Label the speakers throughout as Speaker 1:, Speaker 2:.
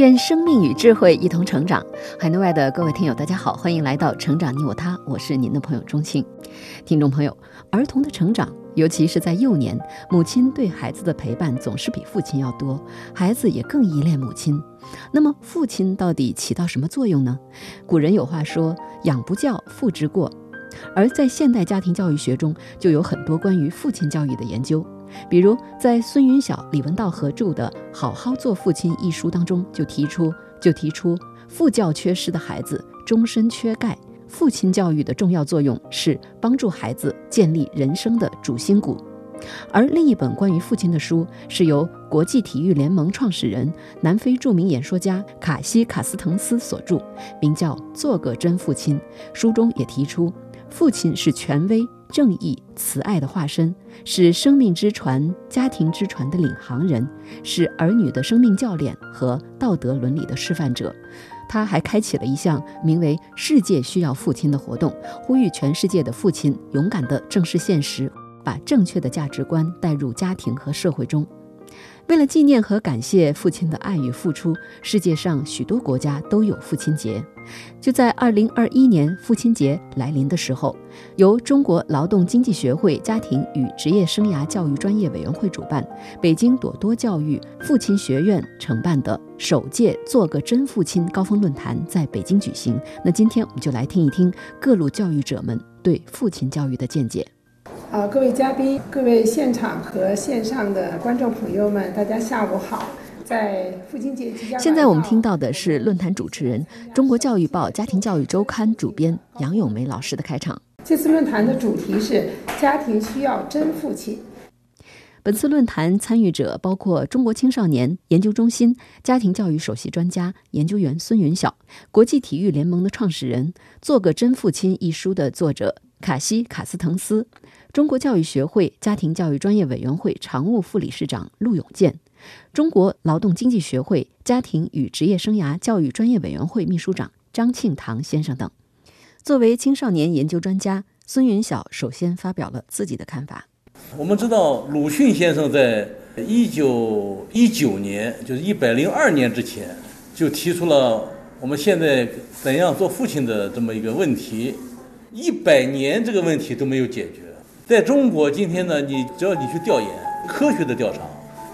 Speaker 1: 愿生命与智慧一同成长。海内外的各位听友，大家好，欢迎来到《成长你我他》，我是您的朋友钟庆。听众朋友，儿童的成长，尤其是在幼年，母亲对孩子的陪伴总是比父亲要多，孩子也更依恋母亲。那么，父亲到底起到什么作用呢？古人有话说：“养不教，父之过。”而在现代家庭教育学中，就有很多关于父亲教育的研究。比如，在孙云晓、李文道合著的《好好做父亲》一书当中，就提出就提出，父教缺失的孩子终身缺钙。父亲教育的重要作用是帮助孩子建立人生的主心骨。而另一本关于父亲的书，是由国际体育联盟创始人、南非著名演说家卡西卡斯滕斯所著，名叫《做个真父亲》。书中也提出，父亲是权威。正义、慈爱的化身，是生命之船、家庭之船的领航人，是儿女的生命教练和道德伦理的示范者。他还开启了一项名为“世界需要父亲”的活动，呼吁全世界的父亲勇敢地正视现实，把正确的价值观带入家庭和社会中。为了纪念和感谢父亲的爱与付出，世界上许多国家都有父亲节。就在二零二一年父亲节来临的时候，由中国劳动经济学会家庭与职业生涯教育专业委员会主办，北京朵多教育父亲学院承办的首届“做个真父亲”高峰论坛在北京举行。那今天我们就来听一听各路教育者们对父亲教育的见解。
Speaker 2: 啊，各位嘉宾，各位现场和线上的观众朋友们，大家下午好。在父亲节即将，
Speaker 1: 现在我们听到的是论坛主持人、中国教育报家庭教育周刊主编杨咏梅老师的开场。
Speaker 2: 这次论坛的主题是家庭需要真父亲。
Speaker 1: 本次论坛参与者包括中国青少年研究中心家庭教育首席专家研究员孙云晓，国际体育联盟的创始人，《做个真父亲》一书的作者卡西卡斯滕斯，中国教育学会家庭教育专业委员会常务副理事长陆永健。中国劳动经济学会家庭与职业生涯教育专业委员会秘书长张庆堂先生等，作为青少年研究专家，孙云晓首先发表了自己的看法。
Speaker 3: 我们知道，鲁迅先生在一九一九年，就是一百零二年之前，就提出了我们现在怎样做父亲的这么一个问题。一百年这个问题都没有解决。在中国今天呢，你只要你去调研，科学的调查。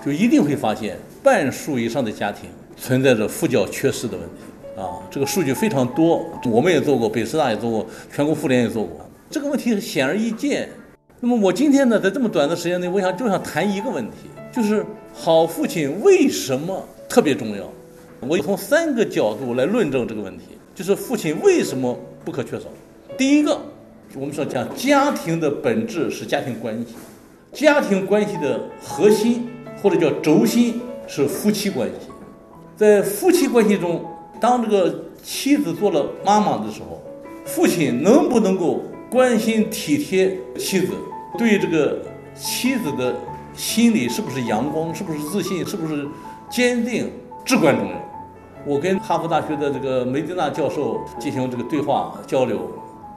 Speaker 3: 就一定会发现半数以上的家庭存在着父教缺失的问题啊！这个数据非常多，我们也做过，北师大也做过，全国妇联也做过。这个问题显而易见。那么我今天呢，在这么短的时间内，我想就想谈一个问题，就是好父亲为什么特别重要？我从三个角度来论证这个问题，就是父亲为什么不可缺少。第一个，我们说讲家庭的本质是家庭关系，家庭关系的核心。或者叫轴心是夫妻关系，在夫妻关系中，当这个妻子做了妈妈的时候，父亲能不能够关心体贴妻子，对这个妻子的心理是不是阳光，是不是自信，是不是坚定，至关重要。我跟哈佛大学的这个梅迪纳教授进行这个对话交流，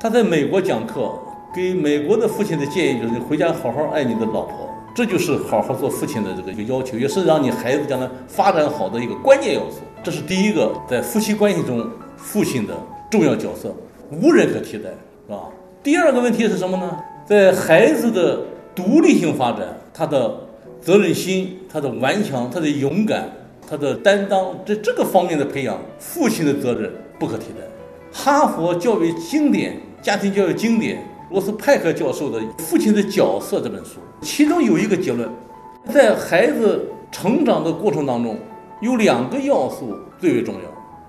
Speaker 3: 他在美国讲课，给美国的父亲的建议就是：回家好好爱你的老婆。这就是好好做父亲的这个一个要求，也是让你孩子将来发展好的一个关键要素。这是第一个，在夫妻关系中父亲的重要角色，无人可替代，是吧？第二个问题是什么呢？在孩子的独立性发展，他的责任心、他的顽强、他的勇敢、他的担当，在这个方面的培养，父亲的责任不可替代。哈佛教育经典、家庭教育经典。罗斯派克教授的《父亲的角色》这本书，其中有一个结论，在孩子成长的过程当中，有两个要素最为重要：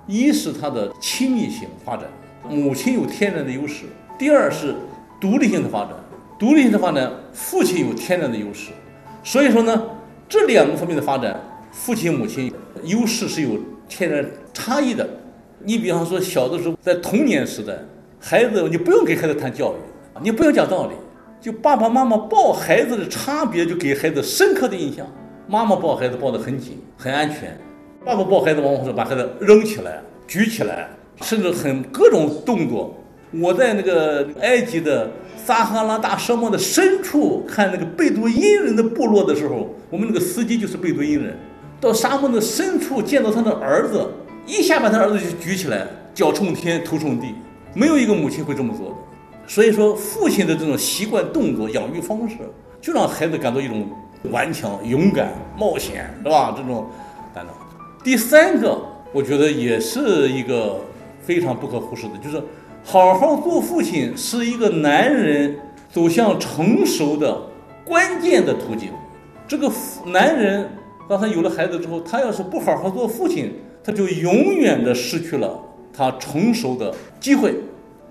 Speaker 3: 一是他的亲密性发展，母亲有天然的优势；第二是独立性的发展，独立性的发展，父亲有天然的优势。所以说呢，这两个方面的发展，父亲母亲优势是有天然差异的。你比方说，小的时候在童年时代，孩子你不用给孩子谈教育，你不用讲道理，就爸爸妈妈抱孩子的差别就给孩子深刻的印象。妈妈抱孩子抱得很紧，很安全；爸爸抱孩子往往是把孩子扔起来、举起来，甚至很各种动作。我在那个埃及的撒哈拉大沙漠的深处看那个贝都因人的部落的时候，我们那个司机就是贝都因人。到沙漠的深处见到他的儿子，一下把他儿子就举起来，脚冲天，头冲地，没有一个母亲会这么做的。所以说，父亲的这种习惯、动作、养育方式，就让孩子感到一种。顽强、勇敢、冒险，是吧？这种担当。第三个，我觉得也是一个非常不可忽视的，就是好好做父亲是一个男人走向成熟的关键的途径。这个男人当他有了孩子之后，他要是不好好做父亲，他就永远的失去了他成熟的机会。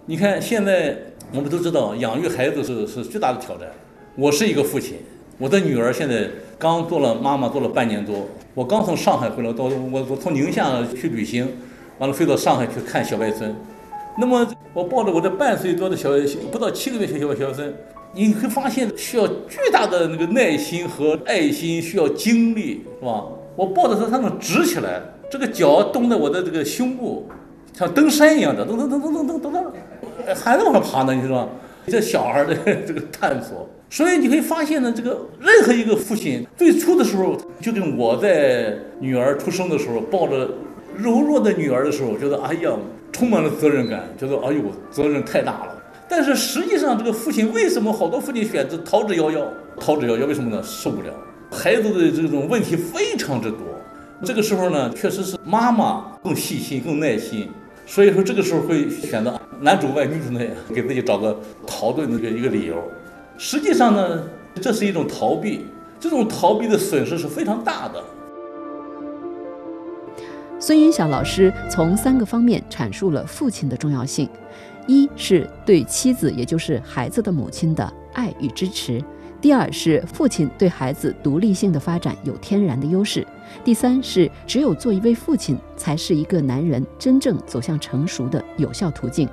Speaker 3: 你看，现在我们都知道，养育孩子是是巨大的挑战。我是一个父亲。我的女儿现在刚做了妈妈，做了半年多。我刚从上海回来，到我我从宁夏去旅行，完了飞到上海去看小外孙。那么我抱着我的半岁多的小不到七个月小小小孙，你会发现需要巨大的那个耐心和爱心，需要精力，是吧？我抱着他，他能直起来，这个脚蹬在我的这个胸部，像登山一样的，噔噔噔噔噔噔噔噔，还在往上爬呢，你知道吗？这小孩的 这个探索。所以你会发现呢，这个任何一个父亲最初的时候，就跟我在女儿出生的时候抱着柔弱的女儿的时候，觉得哎呀，充满了责任感，觉得哎呦，责任太大了。但是实际上，这个父亲为什么好多父亲选择逃之夭夭？逃之夭夭，为什么呢？受不了孩子的这种问题非常之多。这个时候呢，确实是妈妈更细心、更耐心。所以说，这个时候会选择男主外女主内，给自己找个逃遁的一个理由。实际上呢，这是一种逃避，这种逃避的损失是非常大的。
Speaker 1: 孙云晓老师从三个方面阐述了父亲的重要性：一是对妻子，也就是孩子的母亲的爱与支持；第二是父亲对孩子独立性的发展有天然的优势；第三是只有做一位父亲，才是一个男人真正走向成熟的有效途径。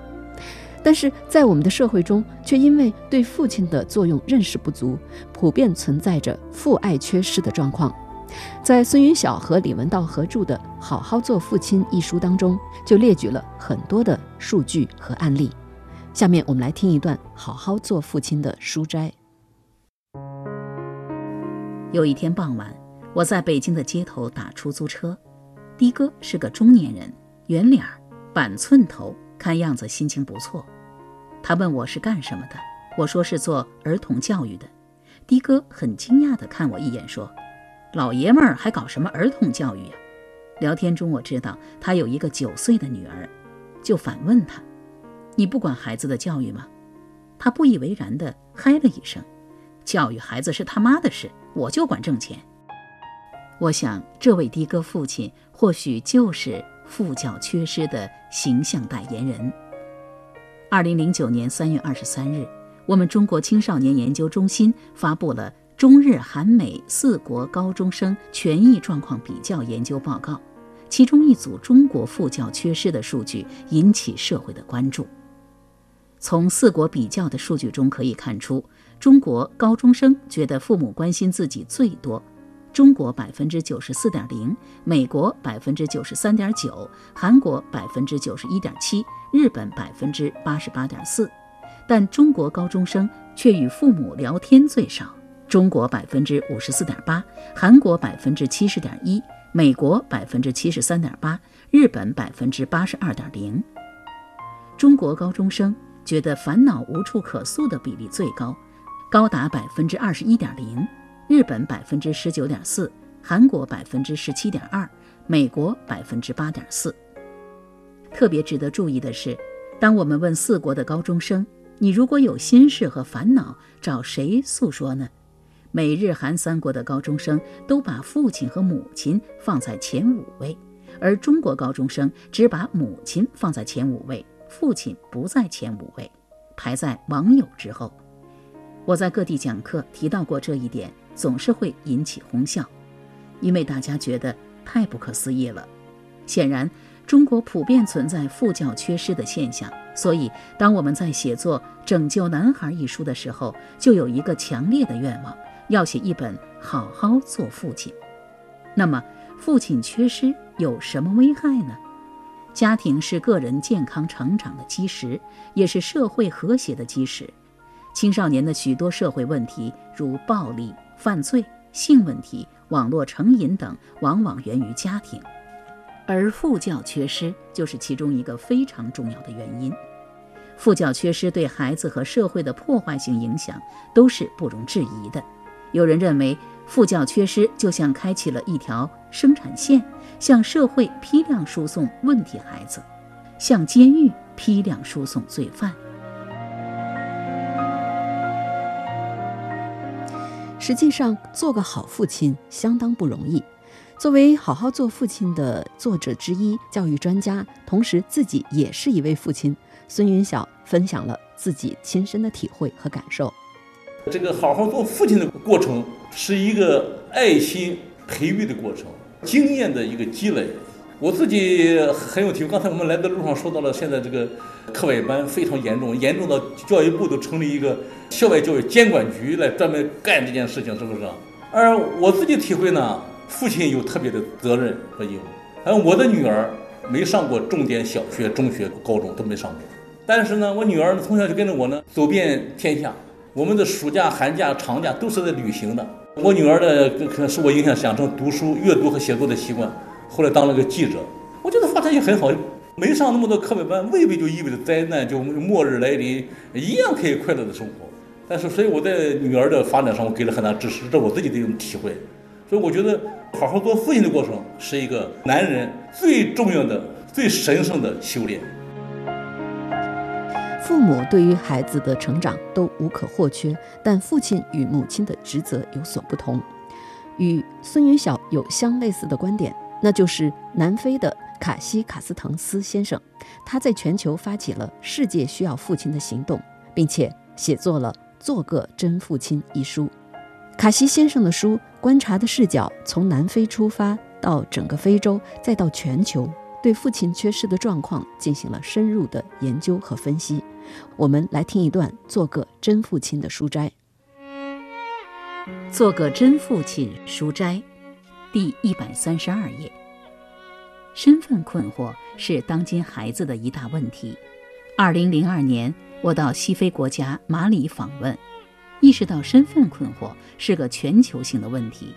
Speaker 1: 但是在我们的社会中，却因为对父亲的作用认识不足，普遍存在着父爱缺失的状况。在孙云晓和李文道合著的《好好做父亲》一书当中，就列举了很多的数据和案例。下面我们来听一段《好好做父亲》的书摘。
Speaker 4: 有一天傍晚，我在北京的街头打出租车，的哥是个中年人，圆脸儿，板寸头，看样子心情不错。他问我是干什么的，我说是做儿童教育的。的哥很惊讶地看我一眼，说：“老爷们儿还搞什么儿童教育呀？”聊天中我知道他有一个九岁的女儿，就反问他：“你不管孩子的教育吗？”他不以为然地嗨了一声：“教育孩子是他妈的事，我就管挣钱。”我想，这位的哥父亲或许就是父教缺失的形象代言人。二零零九年三月二十三日，我们中国青少年研究中心发布了中日韩美四国高中生权益状况比较研究报告，其中一组中国父教缺失的数据引起社会的关注。从四国比较的数据中可以看出，中国高中生觉得父母关心自己最多。中国百分之九十四点零，美国百分之九十三点九，韩国百分之九十一点七，日本百分之八十八点四，但中国高中生却与父母聊天最少。中国百分之五十四点八，韩国百分之七十点一，美国百分之七十三点八，日本百分之八十二点零。中国高中生觉得烦恼无处可诉的比例最高，高达百分之二十一点零。日本百分之十九点四，韩国百分之十七点二，美国百分之八点四。特别值得注意的是，当我们问四国的高中生：“你如果有心事和烦恼，找谁诉说呢？”美日韩三国的高中生都把父亲和母亲放在前五位，而中国高中生只把母亲放在前五位，父亲不在前五位，排在网友之后。我在各地讲课提到过这一点。总是会引起哄笑，因为大家觉得太不可思议了。显然，中国普遍存在父教缺失的现象，所以当我们在写作《拯救男孩》一书的时候，就有一个强烈的愿望，要写一本好好做父亲。那么，父亲缺失有什么危害呢？家庭是个人健康成长的基石，也是社会和谐的基石。青少年的许多社会问题，如暴力、犯罪、性问题、网络成瘾等，往往源于家庭，而父教缺失就是其中一个非常重要的原因。父教缺失对孩子和社会的破坏性影响都是不容置疑的。有人认为，父教缺失就像开启了一条生产线，向社会批量输送问题孩子，向监狱批量输送罪犯。
Speaker 1: 实际上，做个好父亲相当不容易。作为《好好做父亲》的作者之一，教育专家，同时自己也是一位父亲，孙云晓分享了自己亲身的体会和感受。
Speaker 3: 这个好好做父亲的过程，是一个爱心培育的过程，经验的一个积累。我自己很有体会。刚才我们来的路上说到了，现在这个课外班非常严重，严重到教育部都成立一个校外教育监管局来专门干这件事情，是不是？而我自己体会呢，父亲有特别的责任和义务。而我的女儿没上过重点小学、中学、高中都没上过，但是呢，我女儿从小就跟着我呢走遍天下。我们的暑假、寒假、长假都是在旅行的。我女儿呢，可能受我影响，养成读书、阅读和写作的习惯。后来当了个记者，我觉得发展也很好。没上那么多课外班，未必就意味着灾难就末日来临，一样可以快乐的生活。但是，所以我在女儿的发展上，我给了很大支持，这我自己的一种体会。所以，我觉得好好做父亲的过程是一个男人最重要的、最神圣的修炼。
Speaker 1: 父母对于孩子的成长都无可或缺，但父亲与母亲的职责有所不同。与孙云晓有相类似的观点。那就是南非的卡西卡斯滕斯先生，他在全球发起了“世界需要父亲”的行动，并且写作了《做个真父亲》一书。卡西先生的书观察的视角从南非出发，到整个非洲，再到全球，对父亲缺失的状况进行了深入的研究和分析。我们来听一段《做个真父亲》的书斋。
Speaker 4: 做个真父亲书斋。第一百三十二页，身份困惑是当今孩子的一大问题。二零零二年，我到西非国家马里访问，意识到身份困惑是个全球性的问题。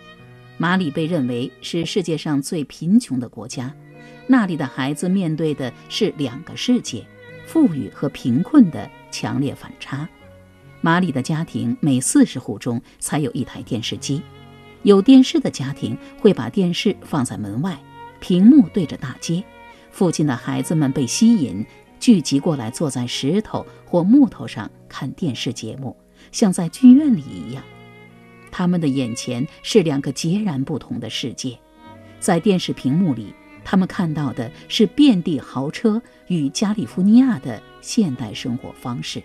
Speaker 4: 马里被认为是世界上最贫穷的国家，那里的孩子面对的是两个世界——富裕和贫困的强烈反差。马里的家庭每四十户中才有一台电视机。有电视的家庭会把电视放在门外，屏幕对着大街。附近的孩子们被吸引，聚集过来，坐在石头或木头上看电视节目，像在剧院里一样。他们的眼前是两个截然不同的世界。在电视屏幕里，他们看到的是遍地豪车与加利福尼亚的现代生活方式。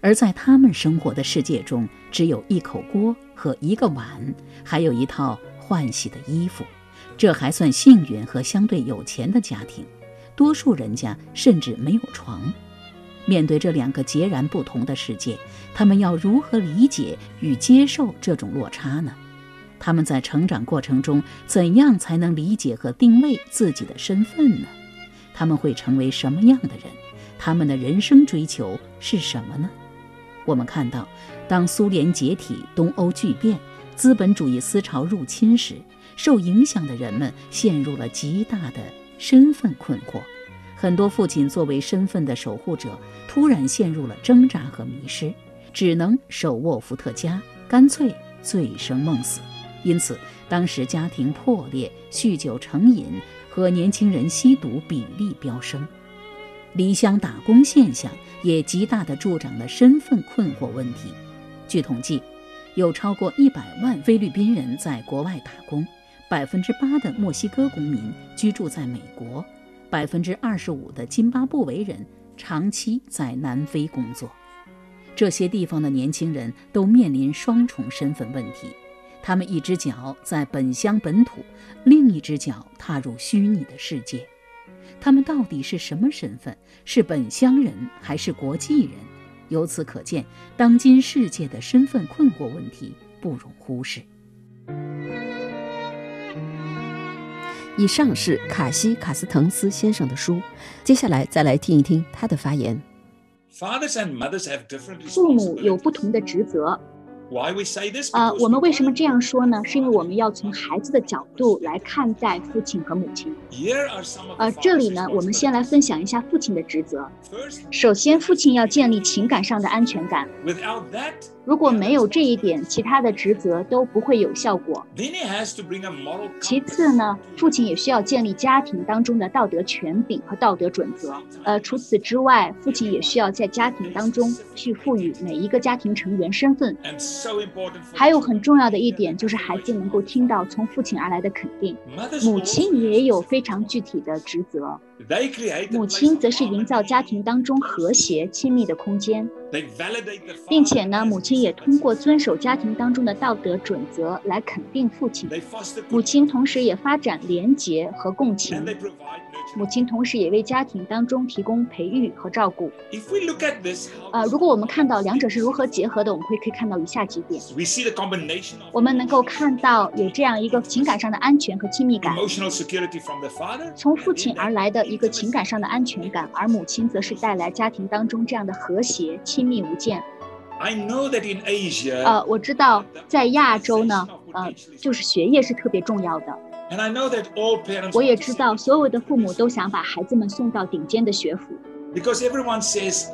Speaker 4: 而在他们生活的世界中，只有一口锅和一个碗，还有一套换洗的衣服。这还算幸运和相对有钱的家庭，多数人家甚至没有床。面对这两个截然不同的世界，他们要如何理解与接受这种落差呢？他们在成长过程中怎样才能理解和定位自己的身份呢？他们会成为什么样的人？他们的人生追求是什么呢？我们看到，当苏联解体、东欧巨变、资本主义思潮入侵时，受影响的人们陷入了极大的身份困惑。很多父亲作为身份的守护者，突然陷入了挣扎和迷失，只能手握伏特加，干脆醉生梦死。因此，当时家庭破裂、酗酒成瘾和年轻人吸毒比例飙升。离乡打工现象也极大地助长了身份困惑问题。据统计，有超过一百万菲律宾人在国外打工，百分之八的墨西哥公民居住在美国，百分之二十五的津巴布韦人长期在南非工作。这些地方的年轻人都面临双重身份问题：他们一只脚在本乡本土，另一只脚踏入虚拟的世界。他们到底是什么身份？是本乡人还是国际人？由此可见，当今世界的身份困惑问题不容忽视。
Speaker 1: 以上是卡西卡斯滕斯先生的书，接下来再来听一听他的发言。
Speaker 5: 父母有不同的职责。呃，我们为什么这样说呢？是因为我们要从孩子的角度来看待父亲和母亲。呃，这里呢，我们先来分享一下父亲的职责。首先，父亲要建立情感上的安全感。如果没有这一点，其他的职责都不会有效果。其次呢，父亲也需要建立家庭当中的道德权柄和道德准则。呃，除此之外，父亲也需要在家庭当中去赋予每一个家庭成员身份。还有很重要的一点就是，孩子能够听到从父亲而来的肯定。母亲也有非常具体的职责。母亲则是营造家庭当中和谐亲密的空间，并且呢，母亲也通过遵守家庭当中的道德准则来肯定父亲。母亲同时也发展廉洁和共情。母亲同时也为家庭当中提供培育和照顾。呃，如果我们看到两者是如何结合的，我们会可以看到以下几点。我们能够看到有这样一个情感上的安全和亲密感，从父亲而来的一个情感上的安全感，而母亲则是带来家庭当中这样的和谐、亲密无间。呃，我知道在亚洲呢，呃，就是学业是特别重要的。我也知道，所有的父母都想把孩子们送到顶尖的学府。
Speaker 6: Because everyone says,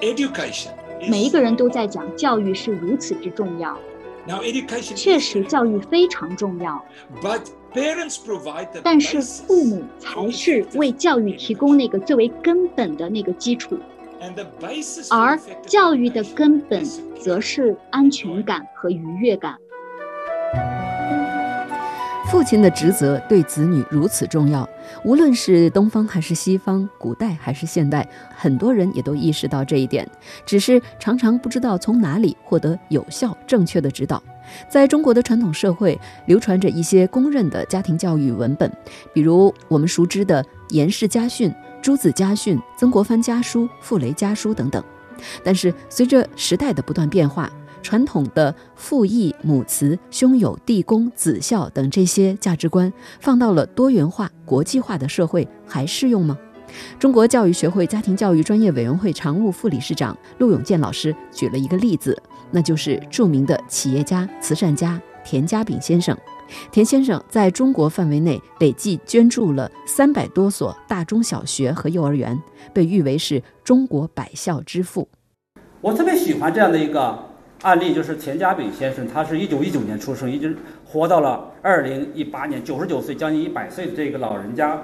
Speaker 6: education.
Speaker 5: 每一个人都在讲教育是如此之重要。
Speaker 6: Now education.
Speaker 5: 确实，教育非常重要。
Speaker 6: But parents provide the.
Speaker 5: 但是父母才是为教育提供那个最为根本的那个基础，而教育的根本则是安全感和愉悦感。
Speaker 1: 父亲的职责对子女如此重要，无论是东方还是西方，古代还是现代，很多人也都意识到这一点，只是常常不知道从哪里获得有效、正确的指导。在中国的传统社会，流传着一些公认的家庭教育文本，比如我们熟知的《颜氏家训》《朱子家训》《曾国藩家书》《傅雷家书》等等。但是随着时代的不断变化，传统的父义、母慈、兄友弟恭、子孝等这些价值观，放到了多元化、国际化的社会，还适用吗？中国教育学会家庭教育专业委员会常务副理事长陆永健老师举了一个例子，那就是著名的企业家、慈善家田家炳先生。田先生在中国范围内累计捐助了三百多所大中小学和幼儿园，被誉为是中国百校之父。
Speaker 7: 我特别喜欢这样的一个案例，就是田家炳先生，他是一九一九年出生，一直活到了二零一八年，九十九岁，将近一百岁的这个老人家。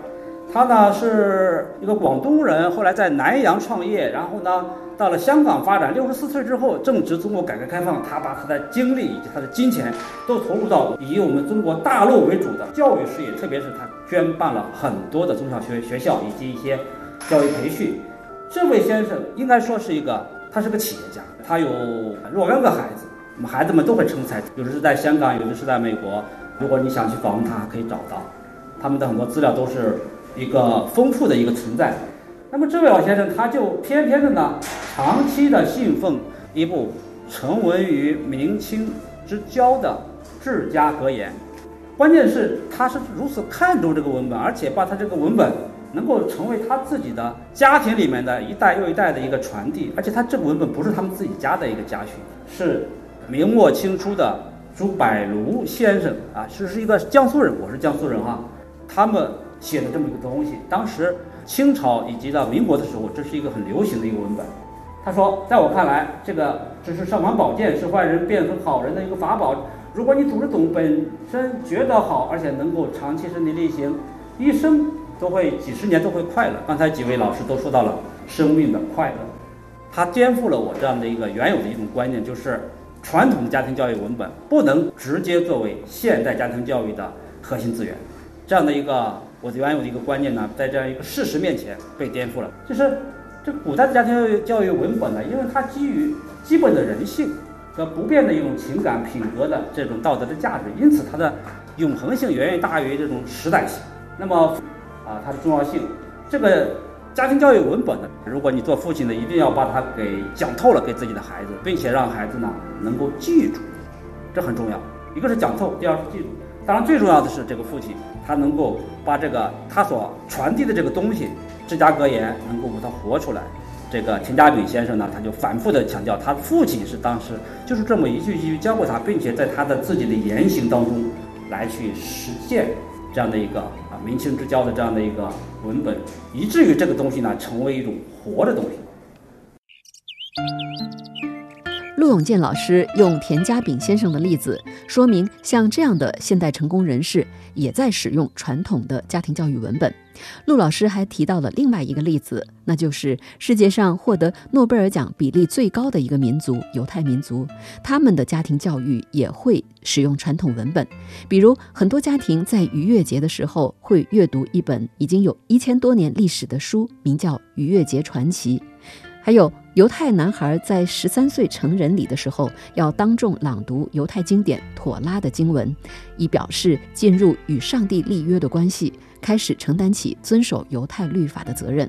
Speaker 7: 他呢是一个广东人，后来在南阳创业，然后呢到了香港发展。六十四岁之后，正值中国改革开放，他把他的精力以及他的金钱都投入到以我们中国大陆为主的教育事业，特别是他捐办了很多的中小学学校以及一些教育培训。这位先生应该说是一个，他是个企业家，他有若干个孩子，我们孩子们都很成才，有的是在香港，有的是在美国。如果你想去访问他，可以找到，他们的很多资料都是一个丰富的一个存在。那么这位老先生，他就偏偏的呢，长期的信奉一部成文于明清之交的《治家格言》，关键是他是如此看重这个文本，而且把他这个文本能够成为他自己的家庭里面的一代又一代的一个传递，而且他这个文本不是他们自己家的一个家训，是明末清初的朱柏庐先生啊，是是一个江苏人，我是江苏人哈，他们写的这么一个东西，当时清朝以及到民国的时候，这是一个很流行的一个文本。他说，在我看来，这个只是尚方宝剑，是坏人变成好人的一个法宝。如果你组织懂，本身觉得好，而且能够长期身体力行，一生都会几十年都会快乐。刚才几位老师都说到了生命的快乐，它颠覆了我这样的一个原有的一种观念，就是传统的家庭教育文本不能直接作为现代家庭教育的核心资源。这样的一个我原有的一个观念呢，在这样一个事实面前被颠覆了。就是这古代的家庭教育教育文本呢，因为它基于基本的人性和不变的一种情感品格的这种道德的价值，因此它的永恒性远远大于这种时代性。那么啊，它的重要性这个家庭教育文本呢，如果你做父亲的，一定要把它给讲透了给自己的孩子，并且让孩子呢能够记住，这很重要。一个是讲透，第二是记住。当然，最重要的是这个父亲，他能够把这个他所传递的这个东西，芝加哥言，能够把它活出来。这个田家炳先生呢，他就反复的强调，他父亲是当时就是这么一句一句教过他，并且在他的自己的言行当中来去实践这样的一个啊明清之交的这样的一个文本，以至于这个东西呢成为一种活的东西。
Speaker 1: 陆永健老师用田家炳先生的例子，说明像这样的现代成功人士也在使用传统的家庭教育文本。陆老师还提到了另外一个例子，那就是世界上获得诺贝尔奖比例最高的一个民族——犹太民族，他们的家庭教育也会使用传统文本。比如，很多家庭在逾越节的时候会阅读一本已经有一千多年历史的书，名叫《逾越节传奇》。还有犹太男孩在十三岁成人礼的时候，要当众朗读犹太经典《妥拉》的经文，以表示进入与上帝立约的关系，开始承担起遵守犹太律法的责任。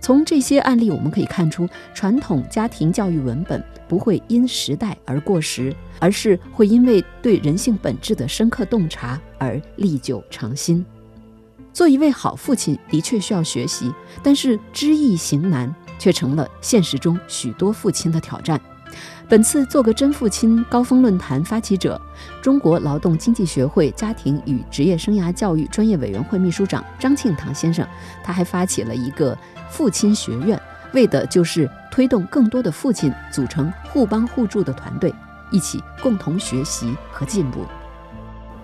Speaker 1: 从这些案例，我们可以看出，传统家庭教育文本不会因时代而过时，而是会因为对人性本质的深刻洞察而历久常新。做一位好父亲的确需要学习，但是知易行难。却成了现实中许多父亲的挑战。本次做个真父亲高峰论坛发起者、中国劳动经济学会家庭与职业生涯教育专业委员会秘书长张庆堂先生，他还发起了一个父亲学院，为的就是推动更多的父亲组成互帮互助的团队，一起共同学习和进步。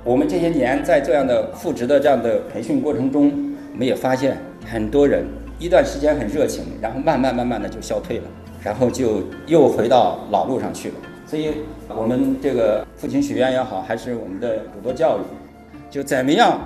Speaker 8: 我们这些年在这样的复职的这样的培训过程中，我们也发现很多人。一段时间很热情，然后慢慢慢慢的就消退了，然后就又回到老路上去了。所以，我们这个父亲学院也好，还是我们的普陀教育，就怎么样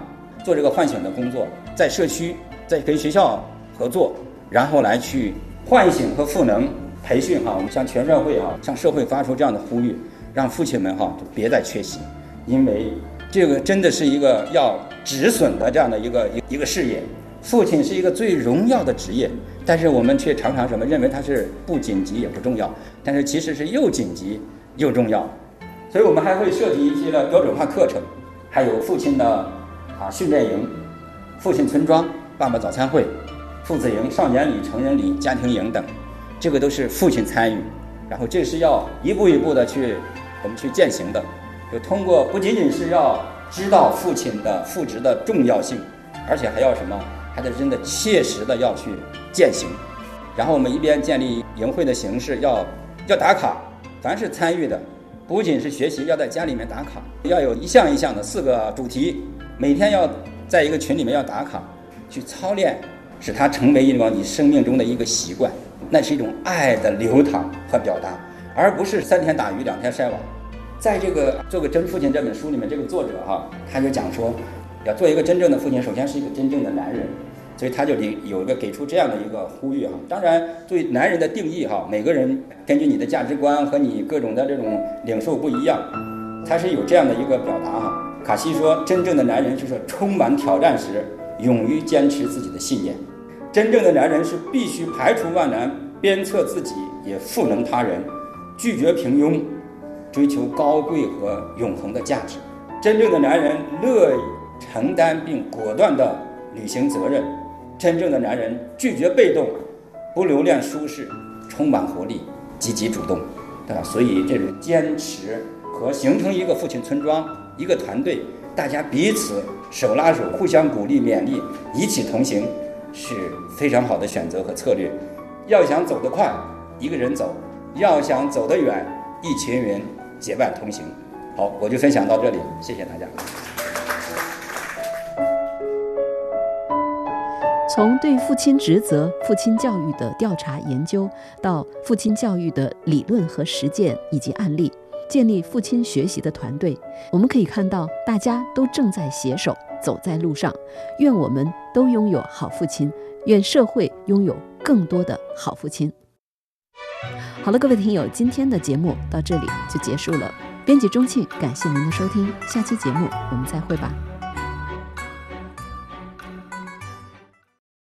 Speaker 8: 做这个唤醒的工作，在社区，在跟学校合作，然后来去唤醒和赋能培训哈。我们向全社会哈，向社会发出这样的呼吁，让父亲们哈就别再缺席，因为这个真的是一个要止损的这样的一个一一个事业。父亲是一个最荣耀的职业，但是我们却常常什么认为他是不紧急也不重要，但是其实是又紧急又重要，所以我们还会设计一些的标准化课程，还有父亲的啊训练营、父亲村庄、爸爸早餐会、父子营、少年礼、成人礼、家庭营等，这个都是父亲参与，然后这是要一步一步的去我们去践行的，就通过不仅仅是要知道父亲的父职的重要性，而且还要什么？还得真的切实的要去践行，然后我们一边建立营会的形式，要要打卡，凡是参与的，不仅是学习，要在家里面打卡，要有一项一项的四个主题，每天要在一个群里面要打卡，去操练，使它成为一种你生命中的一个习惯，那是一种爱的流淌和表达，而不是三天打鱼两天晒网。在这个《做个真父亲》这本书里面，这个作者哈，他就讲说。要做一个真正的父亲，首先是一个真正的男人，所以他就有一个给出这样的一个呼吁哈。当然，对男人的定义哈，每个人根据你的价值观和你各种的这种领受不一样，他是有这样的一个表达哈。卡西说，真正的男人就是充满挑战时，勇于坚持自己的信念。真正的男人是必须排除万难，鞭策自己，也赋能他人，拒绝平庸，追求高贵和永恒的价值。真正的男人乐意。承担并果断地履行责任，真正的男人拒绝被动，不留恋舒适，充满活力，积极主动，对吧？所以这种坚持和形成一个父亲村庄，一个团队，大家彼此手拉手，互相鼓励勉励，一起同行，是非常好的选择和策略。要想走得快，一个人走；要想走得远，一群人结伴同行。好，我就分享到这里，谢谢大家。
Speaker 1: 从对父亲职责、父亲教育的调查研究，到父亲教育的理论和实践以及案例，建立父亲学习的团队，我们可以看到，大家都正在携手走在路上。愿我们都拥有好父亲，愿社会拥有更多的好父亲。好了，各位听友，今天的节目到这里就结束了。编辑钟庆，感谢您的收听，下期节目我们再会吧。